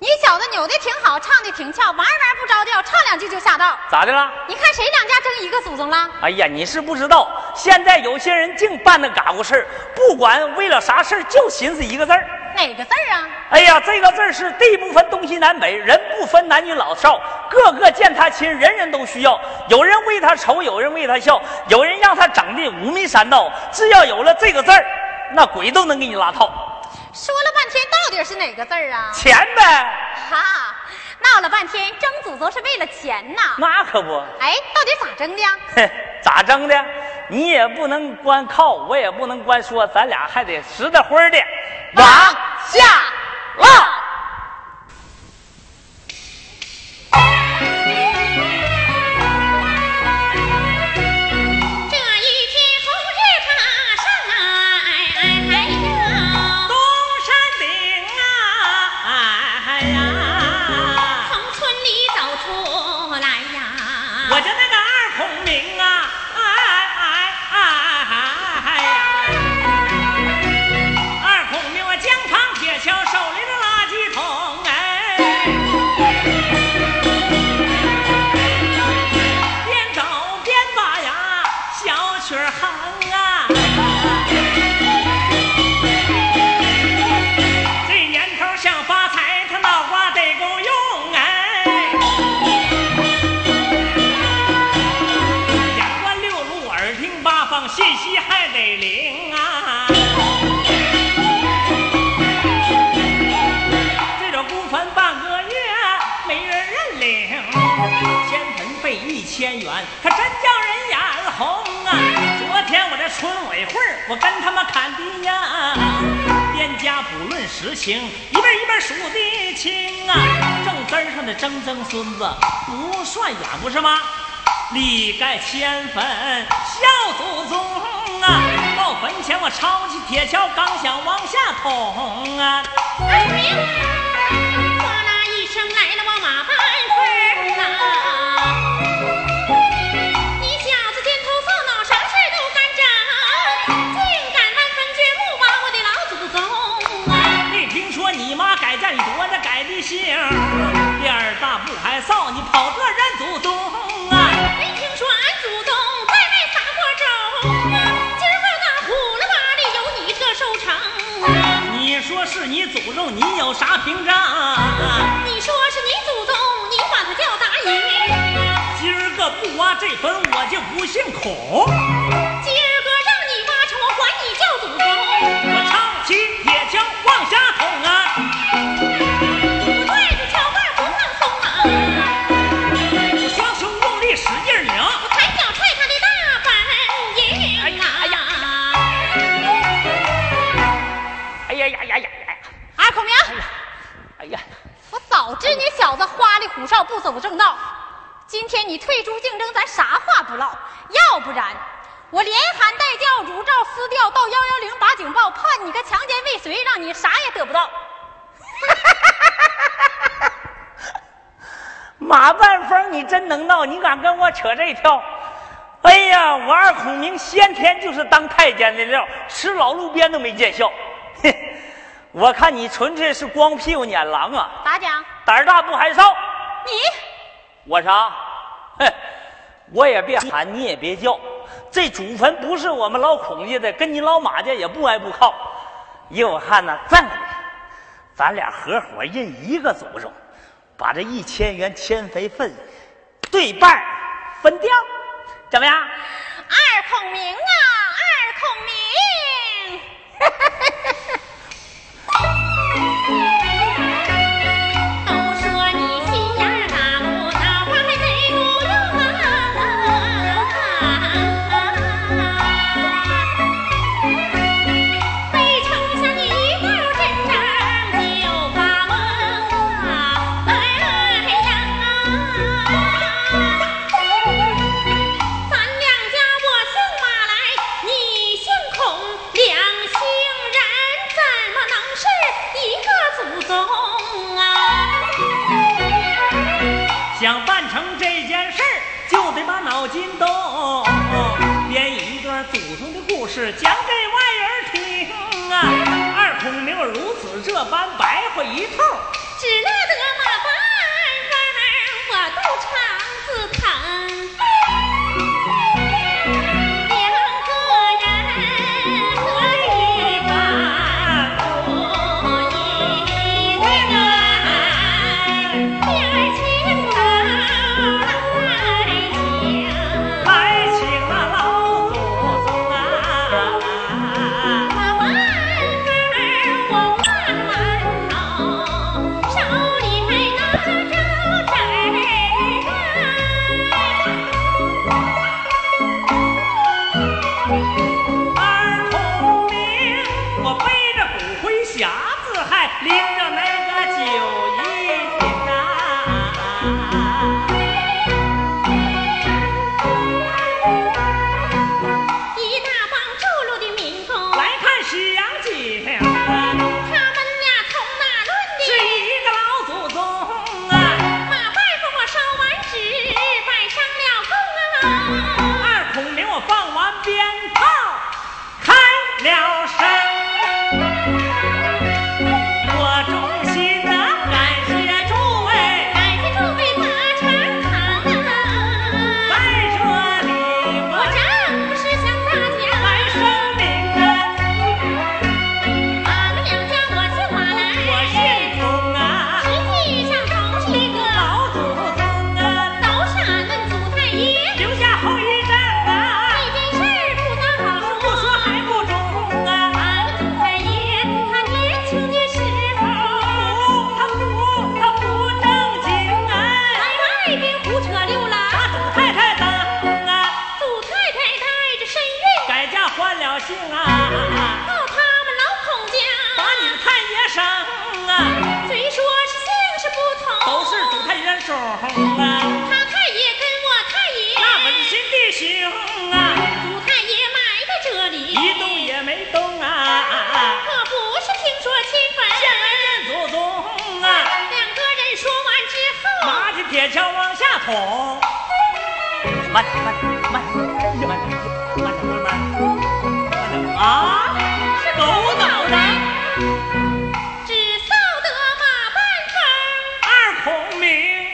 你小子扭的挺好，唱的挺俏，玩玩不着调，唱两句就下道。咋的了？你看谁两家争一个祖宗了？哎呀，你是不知道，现在有些人净办那嘎咕事儿，不管为了啥事儿，就寻思一个字儿。哪个字儿啊？哎呀，这个字儿是地不分东西南北，人不分男女老少，个个见他亲，人人都需要。有人为他愁，有人为他笑，有人让他整的五迷三道。只要有了这个字儿，那鬼都能给你拉套。说了半天，到底是哪个字儿啊？钱呗。哈，闹了半天，争祖宗是为了钱呐？那可不。哎，到底咋争的呀？嘿，咋争的？你也不能光靠，我也不能光说，咱俩还得实在活的往下唠。千元可真叫人眼红啊！昨天我这村委会我跟他们砍的呀，店家不论实情，一辈一辈数的清啊。正字上的曾曾孙子不算远，不是吗？礼盖千坟孝祖宗啊！到坟前我抄起铁锹，刚想往下捅啊！哎呀，哗啦一声来了我马班姓店儿大不还臊，你跑这认祖宗啊？没听说俺祖宗在外撒过种，今儿个那虎了吧里有你这收成。你说是你祖宗，你有啥凭证？你说是你祖宗，你管他叫大爷。今儿个不挖这坟，我就不姓孔。今儿个让你挖成，我管你叫祖宗。我抄起铁锹往下捅啊！花里胡哨不走正道，今天你退出竞争，咱啥话不唠。要不然，我连喊带叫，如照撕掉，到幺幺零打警报，判你个强奸未遂，让你啥也得不到。马万峰，你真能闹，你敢跟我扯这一条？哎呀，我二孔明先天就是当太监的料，吃老路边都没见效。嘿，我看你纯粹是光屁股撵狼啊！咋讲？胆儿大不害臊，你我啥？哼，我也别喊，你也别叫。这祖坟不是我们老孔家的，跟你老马家也不挨不靠。依我看呢，这么的，咱俩合伙认一个祖宗，把这一千元迁肥分对半分掉，怎么样？二孔明啊，二孔明！想办成这件事儿，就得把脑筋动，编一段祖宗的故事讲给外人听啊。二孔明如此这般白话一套，只乐得马半儿，我肚肠子疼。骨灰匣子还拎着那个酒。姓啊。到他们老孔家，把你们太爷生啊。虽说是姓氏不同，都是主太爷手啊。他太爷跟我太爷，那本亲弟兄啊。主太爷埋在这里，一动也没动啊。可不是听说亲坟，先来认祖宗啊。两个人说完之后，拿起铁锹往下捅。慢慢慢慢慢慢。只扫得马半二孔明